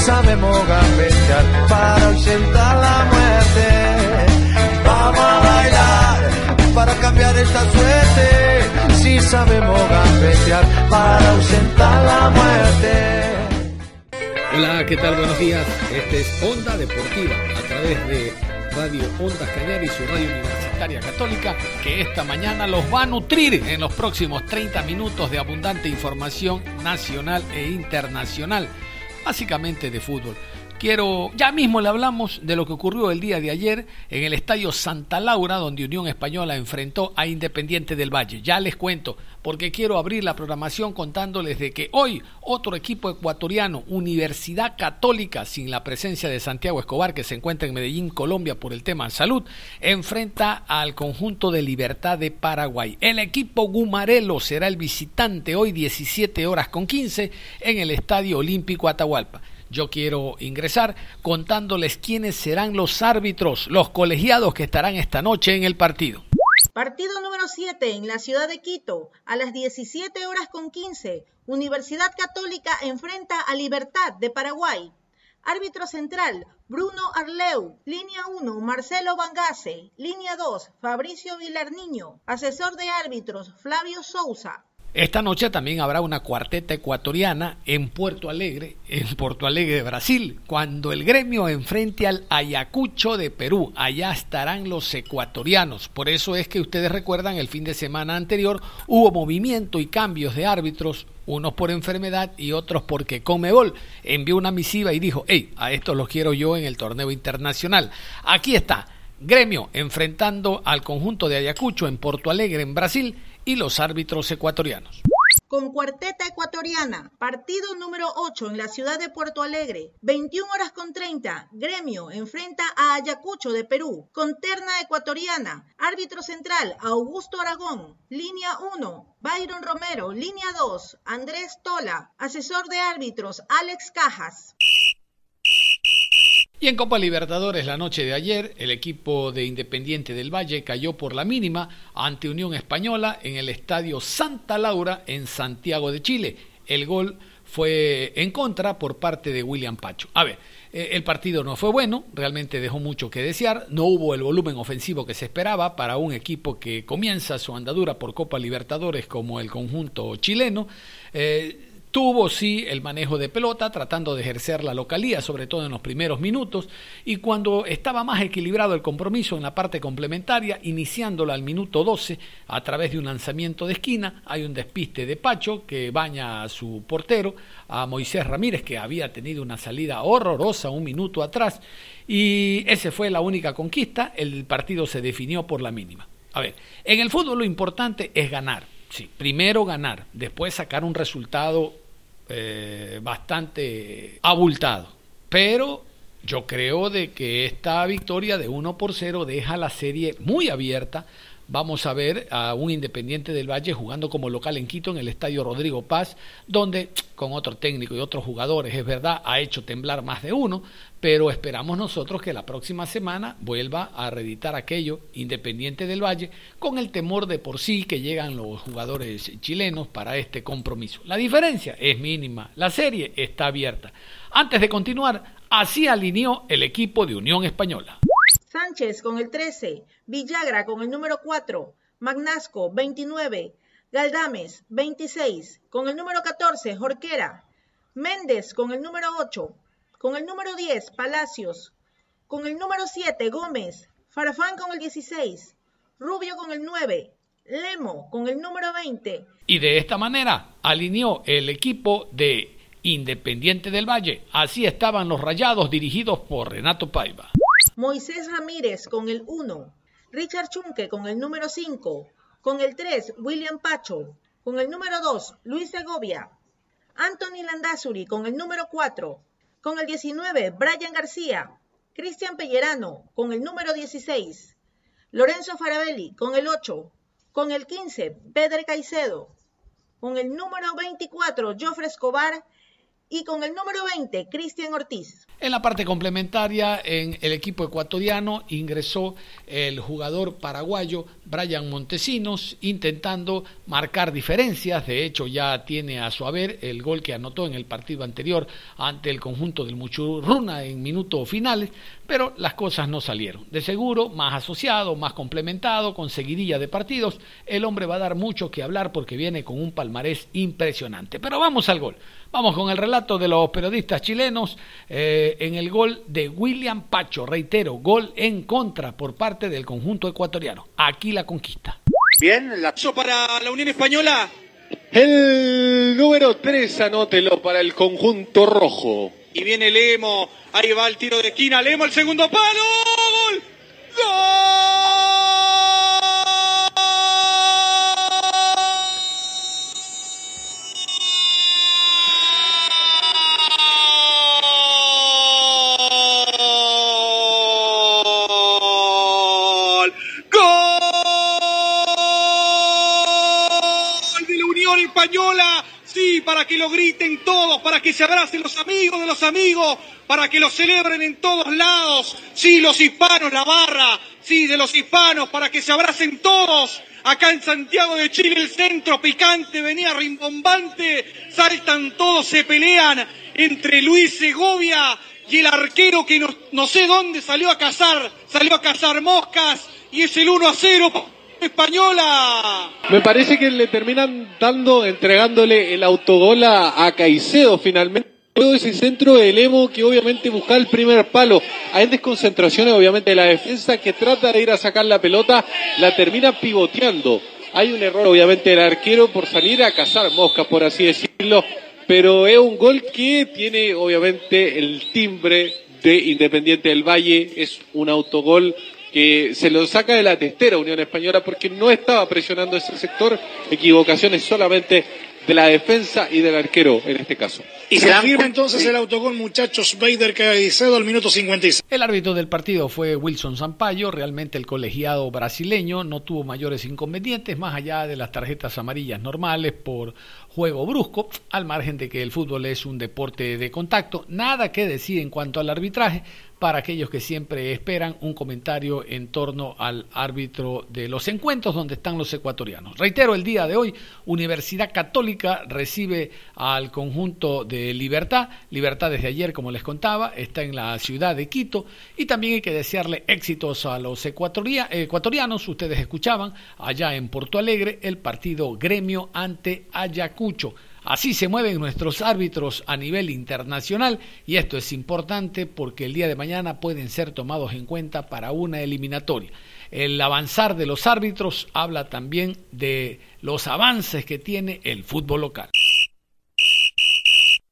Sabemos gambetear para ausentar la muerte. Vamos a bailar para cambiar esta suerte. Si sabemos gambetear para ausentar la muerte. Hola, ¿qué tal? Buenos días. Este es Onda Deportiva a través de Radio Ondas Cañar y su radio universitaria católica que esta mañana los va a nutrir en los próximos 30 minutos de abundante información nacional e internacional básicamente de fútbol. Quiero, ya mismo le hablamos de lo que ocurrió el día de ayer en el estadio Santa Laura, donde Unión Española enfrentó a Independiente del Valle. Ya les cuento, porque quiero abrir la programación contándoles de que hoy otro equipo ecuatoriano, Universidad Católica, sin la presencia de Santiago Escobar, que se encuentra en Medellín, Colombia, por el tema salud, enfrenta al conjunto de Libertad de Paraguay. El equipo Gumarelo será el visitante hoy 17 horas con 15 en el Estadio Olímpico Atahualpa. Yo quiero ingresar contándoles quiénes serán los árbitros, los colegiados que estarán esta noche en el partido. Partido número 7 en la ciudad de Quito, a las 17 horas con 15. Universidad Católica enfrenta a Libertad de Paraguay. Árbitro central, Bruno Arleu. Línea 1, Marcelo Bangase. Línea 2, Fabricio Vilarniño. Asesor de árbitros, Flavio Sousa. Esta noche también habrá una cuarteta ecuatoriana en Puerto Alegre, en Puerto Alegre de Brasil, cuando el gremio enfrente al Ayacucho de Perú. Allá estarán los ecuatorianos. Por eso es que ustedes recuerdan el fin de semana anterior hubo movimiento y cambios de árbitros, unos por enfermedad y otros porque Comebol envió una misiva y dijo, hey, a estos los quiero yo en el torneo internacional. Aquí está, gremio enfrentando al conjunto de Ayacucho en Porto Alegre, en Brasil los árbitros ecuatorianos. Con cuarteta ecuatoriana, partido número 8 en la ciudad de Puerto Alegre, 21 horas con 30, gremio enfrenta a Ayacucho de Perú, con terna ecuatoriana, árbitro central Augusto Aragón, línea 1, Byron Romero, línea 2, Andrés Tola, asesor de árbitros Alex Cajas. Y en Copa Libertadores la noche de ayer, el equipo de Independiente del Valle cayó por la mínima ante Unión Española en el Estadio Santa Laura en Santiago de Chile. El gol fue en contra por parte de William Pacho. A ver, eh, el partido no fue bueno, realmente dejó mucho que desear, no hubo el volumen ofensivo que se esperaba para un equipo que comienza su andadura por Copa Libertadores como el conjunto chileno. Eh, Tuvo sí el manejo de pelota, tratando de ejercer la localía, sobre todo en los primeros minutos, y cuando estaba más equilibrado el compromiso en la parte complementaria, iniciándola al minuto 12 a través de un lanzamiento de esquina, hay un despiste de Pacho que baña a su portero, a Moisés Ramírez, que había tenido una salida horrorosa un minuto atrás, y esa fue la única conquista, el partido se definió por la mínima. A ver, en el fútbol lo importante es ganar. Sí, primero ganar, después sacar un resultado eh, bastante abultado. Pero yo creo de que esta victoria de 1 por 0 deja la serie muy abierta vamos a ver a un Independiente del Valle jugando como local en Quito en el Estadio Rodrigo Paz, donde con otro técnico y otros jugadores, es verdad, ha hecho temblar más de uno, pero esperamos nosotros que la próxima semana vuelva a reeditar aquello Independiente del Valle con el temor de por sí que llegan los jugadores chilenos para este compromiso. La diferencia es mínima, la serie está abierta. Antes de continuar, así alineó el equipo de Unión Española. Sánchez con el 13, Villagra con el número 4, Magnasco 29, Galdames 26, con el número 14, Jorquera, Méndez con el número 8, con el número 10, Palacios, con el número 7, Gómez, Farfán con el 16, Rubio con el 9, Lemo con el número 20. Y de esta manera alineó el equipo de Independiente del Valle. Así estaban los rayados dirigidos por Renato Paiva. Moisés Ramírez con el 1, Richard Chunque con el número 5, con el 3, William Pacho, con el número 2, Luis Segovia, Anthony Landazuri con el número 4, con el 19, Brian García, Cristian Pellerano con el número 16, Lorenzo Farabelli con el 8, con el 15, Pedro Caicedo, con el número 24, Jofre Escobar y con el número 20, Cristian Ortiz. En la parte complementaria, en el equipo ecuatoriano ingresó el jugador paraguayo Brian Montesinos, intentando marcar diferencias. De hecho, ya tiene a su haber el gol que anotó en el partido anterior ante el conjunto del Muchurruna en minutos finales, pero las cosas no salieron. De seguro, más asociado, más complementado, con seguidilla de partidos, el hombre va a dar mucho que hablar porque viene con un palmarés impresionante. Pero vamos al gol. Vamos con el relato de los periodistas chilenos eh, en el gol de William Pacho. Reitero, gol en contra por parte del conjunto ecuatoriano. Aquí la conquista. Bien, la... para la Unión Española. El número 3, anótelo para el conjunto rojo. Y viene Lemo, ahí va el tiro de esquina, Lemo el segundo palo. ¡Gol! ¡Gol! Que se abracen los amigos de los amigos, para que lo celebren en todos lados. Sí, los hispanos, la barra, sí, de los hispanos, para que se abracen todos. Acá en Santiago de Chile, el centro picante venía rimbombante, saltan todos, se pelean entre Luis Segovia y el arquero que no, no sé dónde salió a cazar, salió a cazar moscas y es el 1 a 0 española. Me parece que le terminan dando, entregándole el autogol a, Caicedo finalmente. Todo ese centro del Emo que obviamente busca el primer palo. Hay desconcentraciones obviamente de la defensa que trata de ir a sacar la pelota, la termina pivoteando. Hay un error obviamente del arquero por salir a cazar moscas, por así decirlo, pero es un gol que tiene obviamente el timbre de Independiente del Valle, es un autogol que se lo saca de la testera Unión Española porque no estaba presionando ese sector, equivocaciones solamente de la defensa y del arquero en este caso. Y se firma entonces el autogol, muchachos, Bader Caicedo al minuto 56. El árbitro del partido fue Wilson Zampayo, realmente el colegiado brasileño no tuvo mayores inconvenientes, más allá de las tarjetas amarillas normales por juego brusco, al margen de que el fútbol es un deporte de contacto, nada que decir en cuanto al arbitraje, para aquellos que siempre esperan un comentario en torno al árbitro de los encuentros donde están los ecuatorianos. Reitero, el día de hoy Universidad Católica recibe al conjunto de Libertad. Libertad desde ayer, como les contaba, está en la ciudad de Quito y también hay que desearle éxitos a los ecuatorianos. Ustedes escuchaban allá en Porto Alegre el partido gremio ante Ayacucho. Así se mueven nuestros árbitros a nivel internacional y esto es importante porque el día de mañana pueden ser tomados en cuenta para una eliminatoria. El avanzar de los árbitros habla también de los avances que tiene el fútbol local.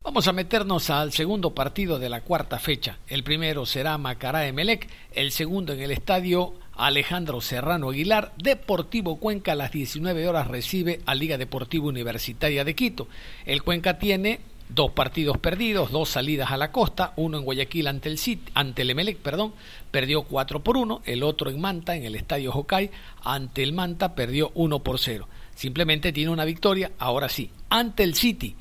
Vamos a meternos al segundo partido de la cuarta fecha. El primero será Macará Emelec, el segundo en el estadio Alejandro Serrano Aguilar. Deportivo Cuenca a las 19 horas recibe a Liga Deportiva Universitaria de Quito. El Cuenca tiene dos partidos perdidos, dos salidas a la costa, uno en Guayaquil ante el ante el Emelec, perdón, perdió 4 por 1, el otro en Manta, en el Estadio Jocay, ante el Manta perdió 1 por 0. Simplemente tiene una victoria, ahora sí, ante el City,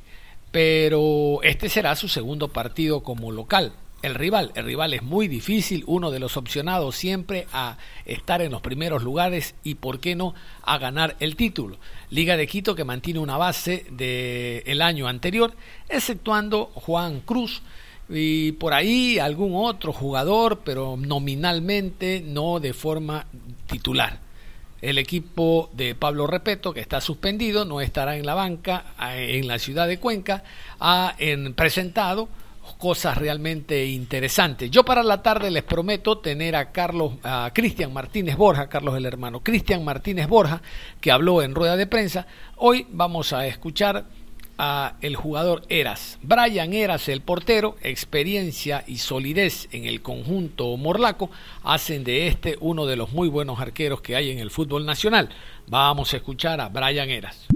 pero este será su segundo partido como local el rival. El rival es muy difícil, uno de los opcionados siempre a estar en los primeros lugares y, por qué no, a ganar el título. Liga de Quito que mantiene una base del el año anterior, exceptuando Juan Cruz y por ahí algún otro jugador, pero nominalmente, no de forma titular. El equipo de Pablo Repeto, que está suspendido, no estará en la banca en la ciudad de Cuenca, ha en, presentado cosas realmente interesantes. Yo para la tarde les prometo tener a Carlos, a Cristian Martínez Borja, Carlos el hermano, Cristian Martínez Borja, que habló en rueda de prensa. Hoy vamos a escuchar a el jugador Eras. Brian Eras, el portero, experiencia y solidez en el conjunto morlaco hacen de este uno de los muy buenos arqueros que hay en el fútbol nacional. Vamos a escuchar a Brian Eras.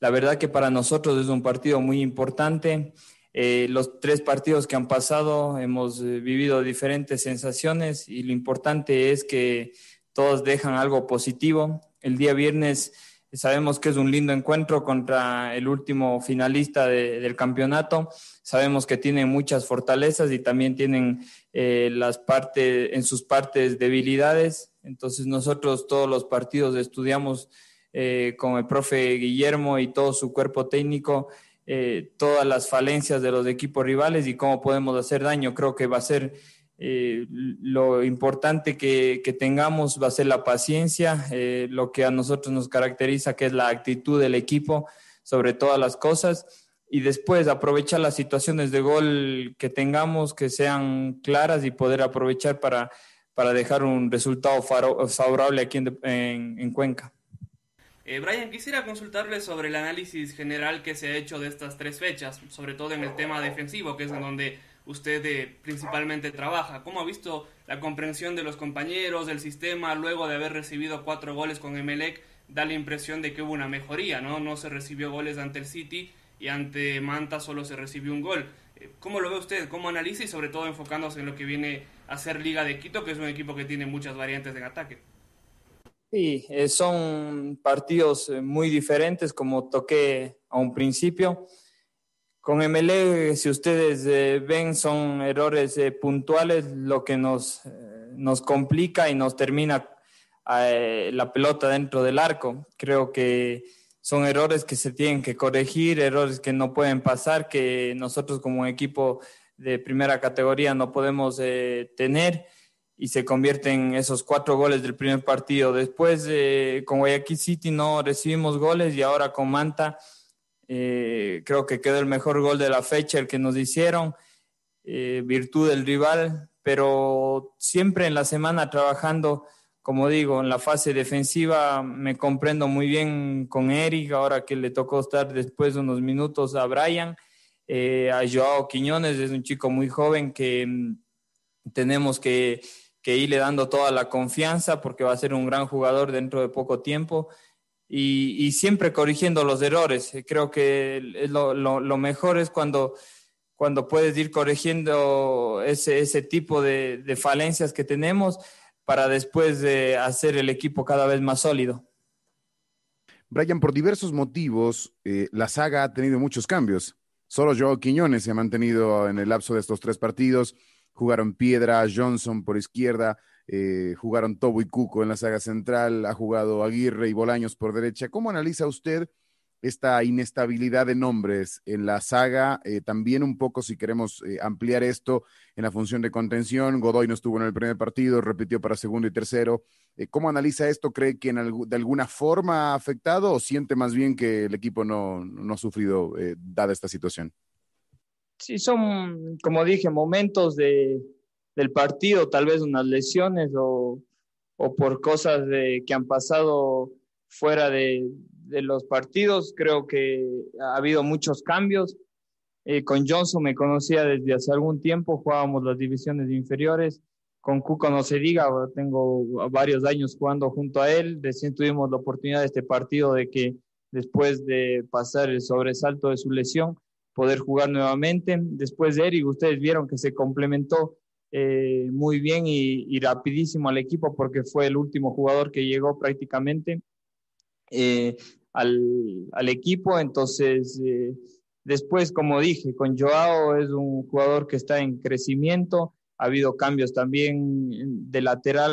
La verdad que para nosotros es un partido muy importante. Eh, los tres partidos que han pasado hemos eh, vivido diferentes sensaciones y lo importante es que todos dejan algo positivo. El día viernes sabemos que es un lindo encuentro contra el último finalista del campeonato. Sabemos que tienen muchas fortalezas y también tienen eh, las partes, en sus partes debilidades. Entonces nosotros todos los partidos estudiamos con el profe Guillermo y todo su cuerpo técnico eh, todas las falencias de los equipos rivales y cómo podemos hacer daño. Creo que va a ser eh, lo importante que, tengamos, va a ser la paciencia, eh, lo que a nosotros nos caracteriza, que es la actitud del equipo sobre todas las cosas. Y después aprovechar las situaciones de gol que tengamos, que sean claras y poder aprovechar para, para dejar un resultado favorable aquí en Cuenca. Eh, Brian, quisiera consultarle sobre el análisis general que se ha hecho de estas tres fechas, sobre todo en el tema defensivo, que es en donde usted eh, principalmente trabaja. ¿Cómo ha visto la comprensión de los compañeros, del sistema, luego de haber recibido cuatro goles con Emelec? Da la impresión de que hubo una mejoría, ¿no? No se recibió goles ante el City y ante Manta solo se recibió un gol. Eh, ¿Cómo lo ve usted? ¿Cómo analiza y sobre todo enfocándose en lo que viene a ser Liga de Quito, que es un equipo que tiene muchas variantes en ataque? Sí, eh, son partidos eh, muy diferentes, como toqué a un principio. Con MLE, si ustedes eh, ven, son errores puntuales, lo que nos, nos complica y nos termina la pelota dentro del arco. Creo que son errores que se tienen que corregir, errores que no pueden pasar, que nosotros como equipo de primera categoría no podemos tener y se convierten esos cuatro goles del primer partido. Después con Guayaquil City no recibimos goles y ahora con Manta eh, creo que quedó el mejor gol de la fecha, el que nos hicieron, eh, virtud del rival, pero siempre en la semana trabajando, como digo, en la fase defensiva me comprendo muy bien con Eric, ahora que le tocó estar después de unos minutos a Brian, eh, a Joao Quiñones, es un chico muy joven que mm, tenemos que que irle dando toda la confianza porque va a ser un gran jugador dentro de poco tiempo y, siempre corrigiendo los errores. Creo que lo, mejor es cuando, cuando puedes ir corrigiendo ese, ese tipo de, de, falencias que tenemos para después de hacer el equipo cada vez más sólido. Brian, por diversos motivos, eh, la saga ha tenido muchos cambios. Solo Joao Quiñones se ha mantenido en el lapso de estos tres partidos jugaron Piedra, Johnson por izquierda, eh, jugaron Tobo y Cuco en la saga central, ha jugado Aguirre y Bolaños por derecha. ¿Cómo analiza usted esta inestabilidad de nombres en la saga? Eh, también un poco, si queremos eh, ampliar esto, en la función de contención, Godoy no estuvo en el primer partido, repitió para segundo y tercero. ¿Cómo analiza esto? ¿Cree que en de alguna forma ha afectado o siente más bien que el equipo no, no ha sufrido dada esta situación? Sí, son, como dije, momentos de, del partido, tal vez unas lesiones o, o por cosas de, que han pasado fuera de, de, los partidos. Creo que ha habido muchos cambios. Eh, con Johnson me conocía desde hace algún tiempo, jugábamos las divisiones inferiores. Con Cuco no se diga, tengo varios años jugando junto a él. Recién tuvimos la oportunidad de este partido de que después de pasar el sobresalto de su lesión, poder jugar nuevamente. Después de Eric, ustedes vieron que se complementó eh, muy bien y, rapidísimo al equipo porque fue el último jugador que llegó prácticamente eh, al, al, equipo. Entonces, eh, después, como dije, con Joao es un jugador que está en crecimiento. Ha habido cambios también de lateral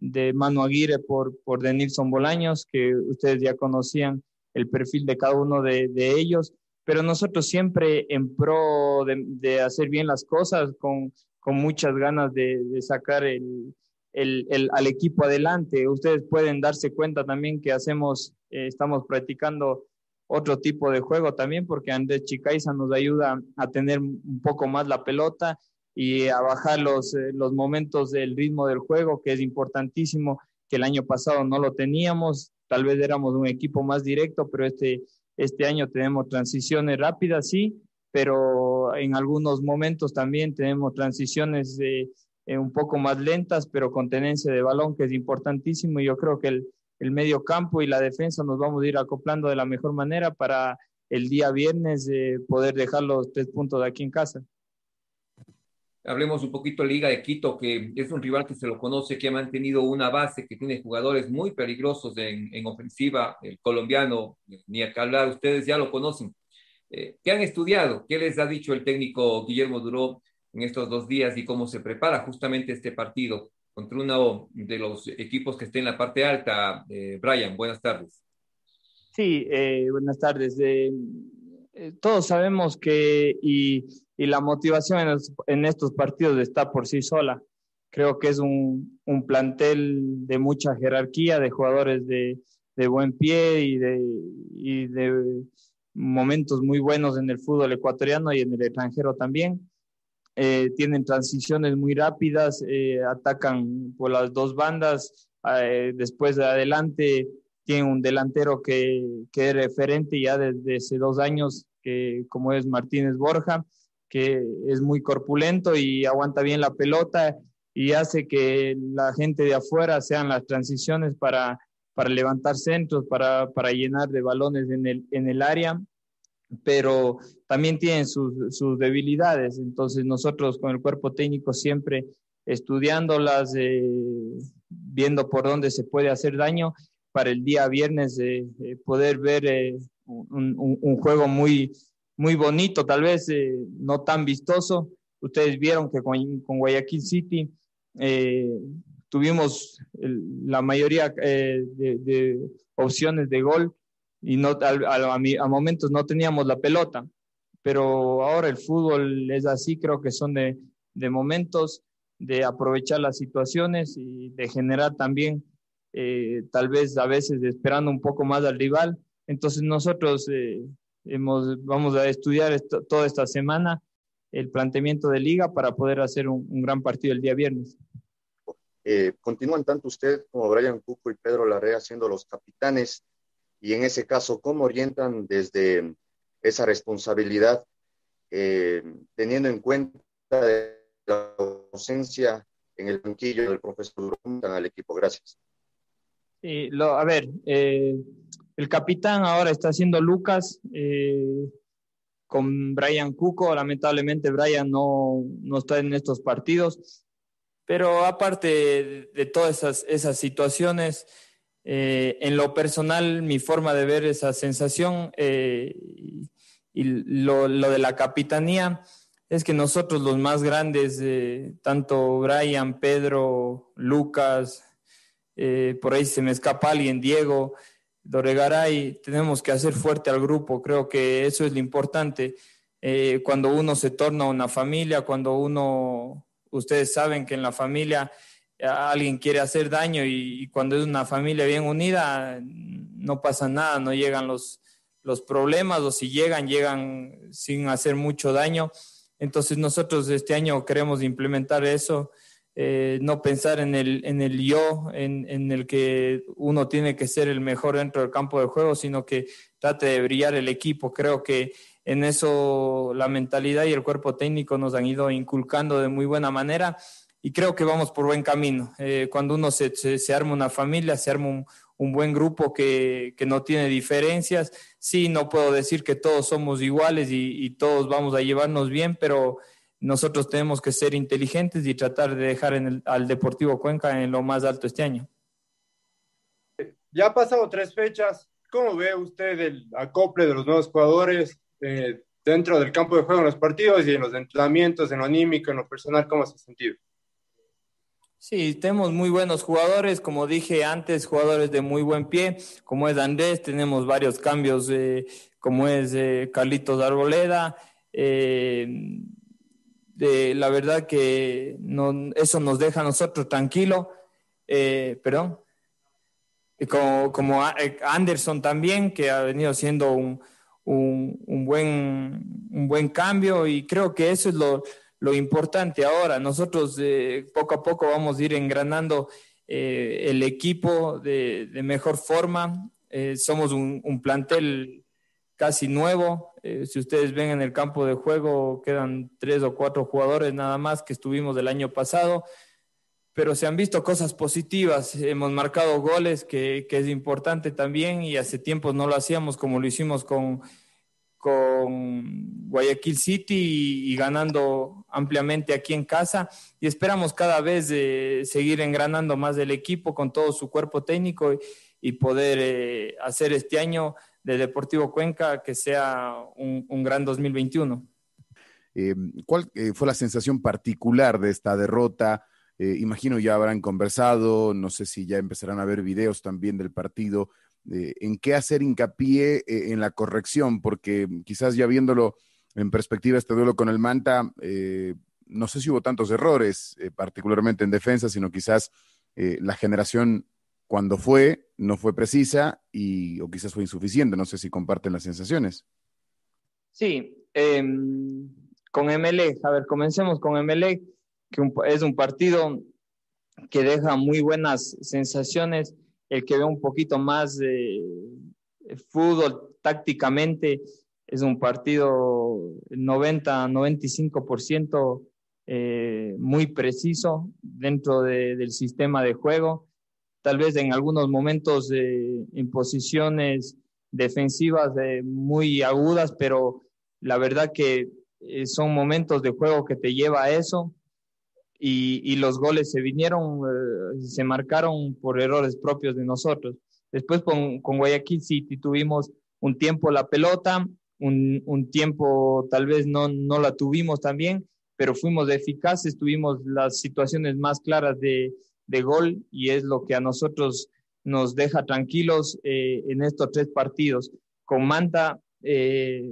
de Manu Aguirre por, por Denilson Bolaños, que ustedes ya conocían el perfil de cada uno de, de ellos pero nosotros siempre en pro de, hacer bien las cosas, con, con muchas ganas de, sacar el, el, al equipo adelante. Ustedes pueden darse cuenta también que hacemos, eh, estamos practicando otro tipo de juego también, porque Andrés Chicaiza nos ayuda a tener un poco más la pelota y a bajar los, eh, los momentos del ritmo del juego, que es importantísimo, que el año pasado no lo teníamos, tal vez éramos un equipo más directo, pero este Este año tenemos transiciones rápidas, sí, pero en algunos momentos también tenemos transiciones eh, un poco más lentas, pero con tenencia de balón, que es importantísimo. Y yo creo que el, el medio campo y la defensa nos vamos a ir acoplando de la mejor manera para el día viernes eh, poder dejar los tres puntos de aquí en casa. Hablemos un poquito de Liga de Quito, que es un rival que se lo conoce, que ha mantenido una base, que tiene jugadores muy peligrosos en, en ofensiva, el colombiano, ni a que hablar, ustedes ya lo conocen. Eh, ¿Qué han estudiado? ¿Qué les ha dicho el técnico Guillermo Duró en estos dos días y cómo se prepara justamente este partido contra uno de los equipos que está en la parte alta? Eh, Brian, buenas tardes. Sí, eh, buenas tardes. todos sabemos que y y la motivación en, estos partidos está por sí sola. Creo que es un, un plantel de mucha jerarquía, de jugadores de, de buen pie y de, y de, momentos muy buenos en el fútbol ecuatoriano y en el extranjero también. Eh, tienen transiciones muy rápidas, eh, atacan por las dos bandas, eh, después de adelante tienen un delantero que, que es referente ya desde hace dos años, que, como es Martínez Borja que es muy corpulento y aguanta bien la pelota y hace que la gente de afuera sean las transiciones para, para levantar centros, para, para llenar de balones en el, en el área, pero también tienen sus, sus debilidades. Entonces nosotros con el cuerpo técnico siempre estudiándolas, eh, viendo por dónde se puede hacer daño para el día viernes eh, poder ver eh, un, juego muy, muy bonito, tal vez eh, no tan vistoso. Ustedes vieron que con, Guayaquil City eh, tuvimos la mayoría eh, de, opciones de gol y no, a, momentos no teníamos la pelota. Pero ahora el fútbol es así, creo que son de momentos, de aprovechar las situaciones y de generar también, tal vez a veces esperando un poco más al rival. Entonces nosotros Hemos, vamos a estudiar toda esta semana el planteamiento de liga para poder hacer un, gran partido el día viernes. Eh, continúan tanto usted como Brian Cuco y Pedro Larrea siendo los capitanes y en ese caso, ¿cómo orientan desde esa responsabilidad eh, teniendo en cuenta la ausencia en el banquillo del profesor al equipo? Gracias. Sí, lo, a ver, eh, el capitán ahora está siendo Lucas eh, con Brian Cuco. Lamentablemente Brian no, no, está en estos partidos. Pero aparte de, todas esas, esas situaciones, eh, en lo personal, mi forma de ver esa sensación eh, y lo, lo, de la capitanía es que nosotros los más grandes, tanto Brian, Pedro, Lucas, por ahí se me escapa alguien, Diego, Doregaray, tenemos que hacer fuerte al grupo, creo que eso es lo importante. Eh, cuando uno se torna una familia, cuando uno, ustedes saben que en la familia eh, alguien quiere hacer daño y, cuando es una familia bien unida, no pasa nada, no llegan los, los problemas o si llegan, llegan sin hacer mucho daño. Entonces nosotros este año queremos implementar eso eh, no pensar en el, en el yo, en, en, el que uno tiene que ser el mejor dentro del campo de juego, sino que trate de brillar el equipo. Creo que en eso la mentalidad y el cuerpo técnico nos han ido inculcando de muy buena manera y creo que vamos por buen camino. Eh, cuando uno se, se, arma una familia, se arma un, un buen grupo que, que, no tiene diferencias, sí, no puedo decir que todos somos iguales y, y todos vamos a llevarnos bien, pero nosotros tenemos que ser inteligentes y tratar de dejar en el, al Deportivo Cuenca en lo más alto este año. Ya ha pasado tres fechas. ¿Cómo ve usted el acople de los nuevos jugadores eh, dentro del campo de juego en los partidos y en los entrenamientos, en lo anímico, en lo personal? ¿Cómo se ha sentido? Sí, tenemos muy buenos jugadores, como dije antes, jugadores de muy buen pie, como es Andrés, tenemos varios cambios, eh, como es eh, Carlitos Arboleda, eh, la verdad que no, eso nos deja a nosotros tranquilo, eh, perdón, como, como eh, Anderson también, que ha venido haciendo un, un, buen, un buen cambio y creo que eso es lo, lo importante ahora. Nosotros eh, poco a poco vamos a ir engranando el equipo de, de, mejor forma. somos un, un plantel casi nuevo. Eh, si ustedes ven en el campo de juego, quedan tres o cuatro jugadores nada más que estuvimos del año pasado, pero se han visto cosas positivas. Hemos marcado goles, que, que es importante también, y hace tiempo no lo hacíamos como lo hicimos con, con Guayaquil City y, ganando ampliamente aquí en casa. Y esperamos cada vez eh, seguir engranando más del equipo con todo su cuerpo técnico y, y poder eh, hacer este año de Deportivo Cuenca que sea un, un gran 2021. Eh, ¿Cuál eh, fue la sensación particular de esta derrota? Eh, imagino ya habrán conversado, no sé si ya empezarán a ver videos también del partido. Eh, ¿En qué hacer hincapié en la corrección? Porque quizás ya viéndolo en perspectiva este duelo con el Manta, no sé si hubo tantos errores, particularmente en defensa, sino quizás la generación cuando fue, no fue precisa y, o quizás fue insuficiente. No sé si comparten las sensaciones. Sí, eh, con MLE, a ver, comencemos con MLE, que un, es un partido que deja muy buenas sensaciones. El que ve un poquito más de fútbol tácticamente es un partido 90-95% eh, muy preciso dentro de, del sistema de juego tal vez en algunos momentos eh, en posiciones defensivas muy agudas, pero la verdad que eh, son momentos de juego que te lleva a eso y, y los goles se vinieron, eh, se marcaron por errores propios de nosotros. Después con, con Guayaquil City tuvimos un tiempo la pelota, un, un tiempo tal vez no, no la tuvimos también, pero fuimos eficaces, tuvimos las situaciones más claras de, de gol y es lo que a nosotros nos deja tranquilos eh, en estos tres partidos. Con Manta eh,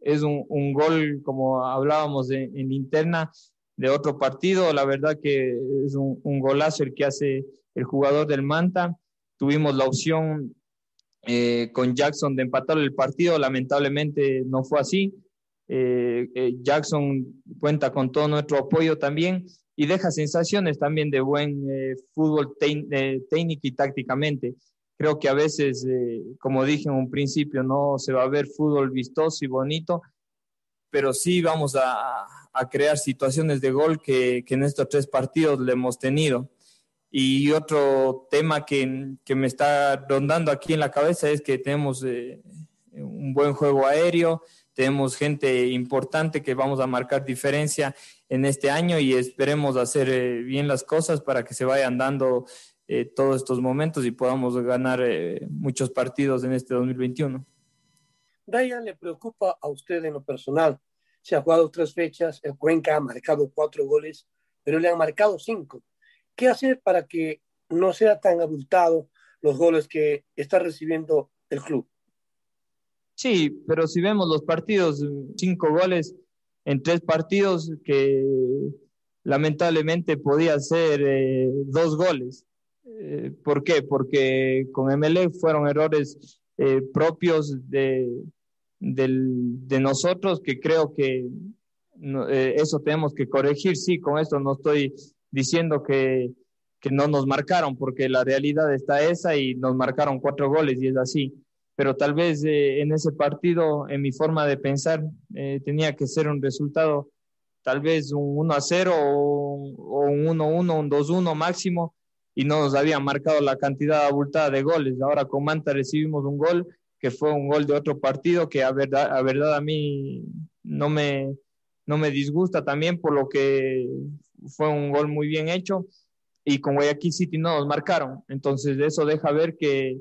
es un, un, gol, como hablábamos de, en interna, de otro partido. La verdad que es un, un, golazo el que hace el jugador del Manta. Tuvimos la opción eh, con Jackson de empatar el partido, lamentablemente no fue así. Eh, eh, Jackson cuenta con todo nuestro apoyo también y deja sensaciones también de buen eh, fútbol eh, técnico y tácticamente. Creo que a veces, eh, como dije en un principio, no se va a ver fútbol vistoso y bonito, pero sí vamos a, a crear situaciones de gol que, que, en estos tres partidos le hemos tenido. Y otro tema que, que, me está rondando aquí en la cabeza es que tenemos un buen juego aéreo, tenemos gente importante que vamos a marcar diferencia en este año y esperemos hacer eh, bien las cosas para que se vayan dando eh, todos estos momentos y podamos ganar eh, muchos partidos en este 2021. Brian, ¿le preocupa a usted en lo personal? Se ha jugado tres fechas, el Cuenca ha marcado cuatro goles, pero le han marcado cinco. ¿Qué hacer para que no sea tan abultado los goles que está recibiendo el club? Sí, pero si vemos los partidos, cinco goles, en tres partidos que lamentablemente podía ser eh, dos goles. Eh, ¿Por qué? Porque con MLE fueron errores eh, propios de, del, de, nosotros que creo que eh, eso tenemos que corregir. Sí, con esto no estoy diciendo que, que no nos marcaron, porque la realidad está esa y nos marcaron cuatro goles y es así pero tal vez eh, en ese partido, en mi forma de pensar, eh, tenía que ser un resultado tal vez un 1 a 0 o, un 1 1, un 2 1 máximo, y no nos habían marcado la cantidad abultada de goles. Ahora con Manta recibimos un gol que fue un gol de otro partido que a verdad a, verdad a mí no me, no me disgusta también por lo que fue un gol muy bien hecho y con Guayaquil City no nos marcaron. Entonces eso deja ver que,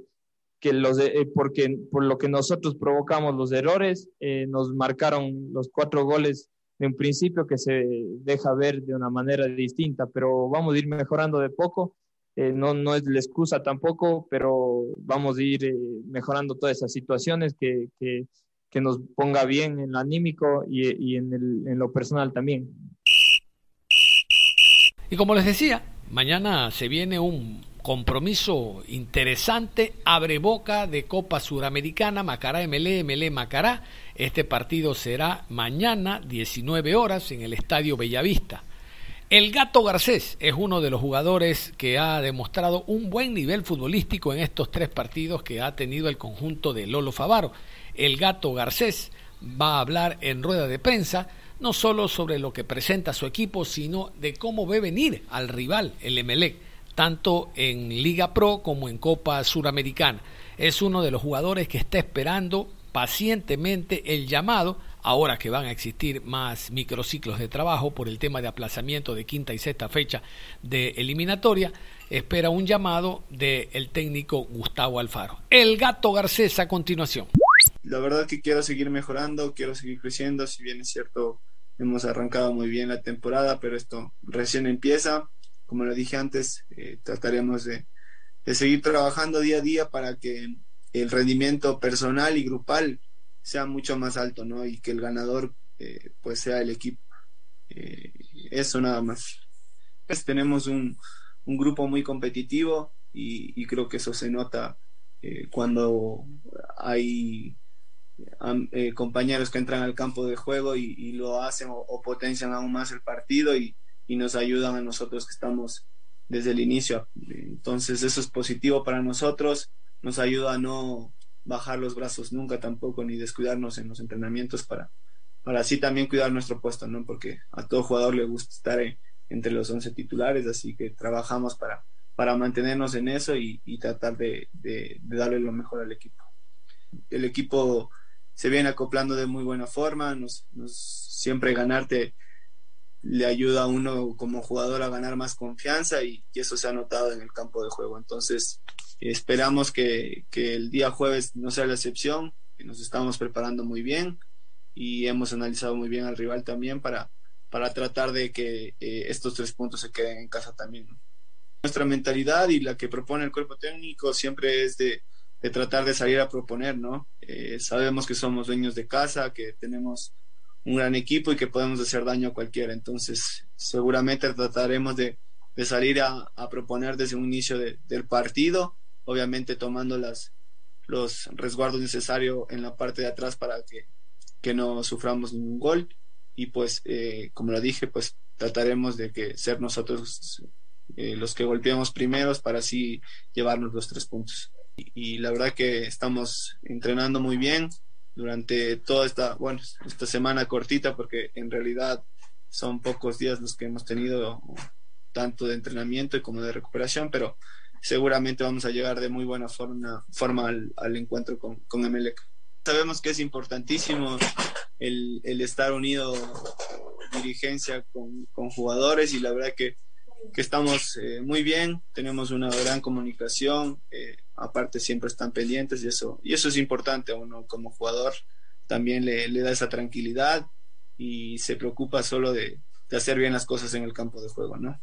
que los eh, porque por lo que nosotros provocamos los errores, eh, nos marcaron los cuatro goles de un principio que se deja ver de una manera distinta, pero vamos a ir mejorando de poco. Eh, no, no es la excusa tampoco, pero vamos a ir eh, mejorando todas esas situaciones que, que, que, nos ponga bien en lo anímico y, y en, el, en lo personal también. Y como les decía, mañana se viene un compromiso interesante, abre boca de Copa Suramericana, Macará MLE, MLE Macará. Este partido será mañana, 19 horas, en el Estadio Bellavista. El Gato Garcés es uno de los jugadores que ha demostrado un buen nivel futbolístico en estos tres partidos que ha tenido el conjunto de Lolo Favaro. El Gato Garcés va a hablar en rueda de prensa no solo sobre lo que presenta su equipo, sino de cómo ve venir al rival, el Emelec, tanto en Liga Pro como en Copa Suramericana. Es uno de los jugadores que está esperando pacientemente el llamado ahora que van a existir más microciclos de trabajo por el tema de aplazamiento de quinta y sexta fecha de eliminatoria, espera un llamado del técnico Gustavo Alfaro. El gato Garcés a continuación. La verdad que quiero seguir mejorando, quiero seguir creciendo, si bien es cierto, hemos arrancado muy bien la temporada, pero esto recién empieza. Como lo dije antes, eh, trataremos de, de seguir trabajando día a día para que el rendimiento personal y grupal sea mucho más alto, ¿no? Y que el ganador eh, pues sea el equipo. Eh, eso nada más. Pues tenemos un, un, grupo muy competitivo y, y, creo que eso se nota eh, cuando hay compañeros que entran al campo de juego y, lo hacen o, o, potencian aún más el partido y, y nos ayudan a nosotros que estamos desde el inicio. Entonces eso es positivo para nosotros, nos ayuda a no bajar los brazos nunca tampoco, ni descuidarnos en los entrenamientos para, para así también cuidar nuestro puesto, ¿no? Porque a todo jugador le gusta estar entre los 11 titulares, así que trabajamos para, para mantenernos en eso y, tratar de, darle lo mejor al equipo. El equipo se viene acoplando de muy buena forma, nos siempre ganarte le ayuda a uno como jugador a ganar más confianza y, eso se ha notado en el campo de juego. Entonces, esperamos que, que, el día jueves no sea la excepción, que nos estamos preparando muy bien y hemos analizado muy bien al rival también para, para tratar de que eh, estos tres puntos se queden en casa también. Nuestra mentalidad y la que propone el cuerpo técnico siempre es de, de tratar de salir a proponer, ¿no? Eh, sabemos que somos dueños de casa, que tenemos un gran equipo y que podemos hacer daño a cualquiera. Entonces, seguramente trataremos de, de salir a, a, proponer desde un inicio de, del partido, obviamente tomando las, los resguardos necesarios en la parte de atrás para que, que no suframos ningún gol. Y pues, eh, como lo dije, pues trataremos de que ser nosotros eh, los que golpeemos primeros para así llevarnos los tres puntos. Y la verdad que estamos entrenando muy bien, durante toda esta, bueno, esta semana cortita, porque en realidad son pocos días los que hemos tenido, tanto de entrenamiento como de recuperación, pero seguramente vamos a llegar de muy buena forma, al encuentro con, con Emelec. Sabemos que es importantísimo el, el estar unido dirigencia con, con, jugadores y la verdad que, que estamos eh, muy bien, tenemos una gran comunicación. Eh, aparte siempre están pendientes y eso, y eso es importante a uno como jugador, también le, le da esa tranquilidad y se preocupa solo de, de, hacer bien las cosas en el campo de juego, ¿no?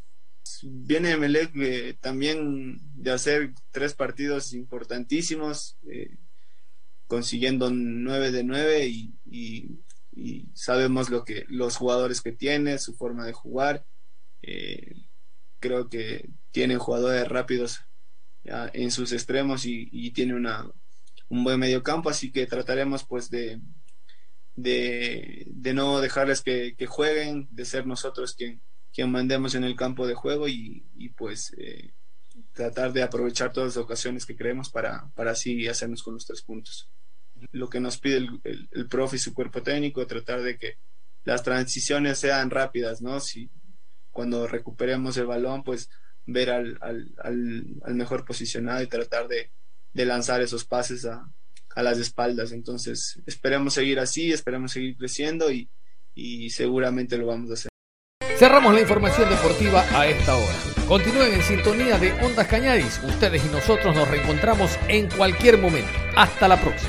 Viene Melec eh, también de hacer tres partidos importantísimos, eh, consiguiendo nueve de nueve y, y, y, sabemos lo que los jugadores que tiene, su forma de jugar. Eh, creo que tienen jugadores rápidos en sus extremos y, y, tiene una, un buen medio campo, así que trataremos pues de, de, no dejarles que, que, jueguen, de ser nosotros quien, mandemos en el campo de juego y, pues eh, tratar de aprovechar todas las ocasiones que creemos para, para así hacernos con los tres puntos. Lo que nos pide el, el, el profe y su cuerpo técnico, tratar de que las transiciones sean rápidas, ¿no? Si cuando recuperemos el balón, pues ver al, al, mejor posicionado y tratar de, de lanzar esos pases a, a, las espaldas. Entonces, esperemos seguir así, esperemos seguir creciendo y, y seguramente lo vamos a hacer. Cerramos la información deportiva a esta hora. Continúen en sintonía de Ondas Cañadis. Ustedes y nosotros nos reencontramos en cualquier momento. Hasta la próxima.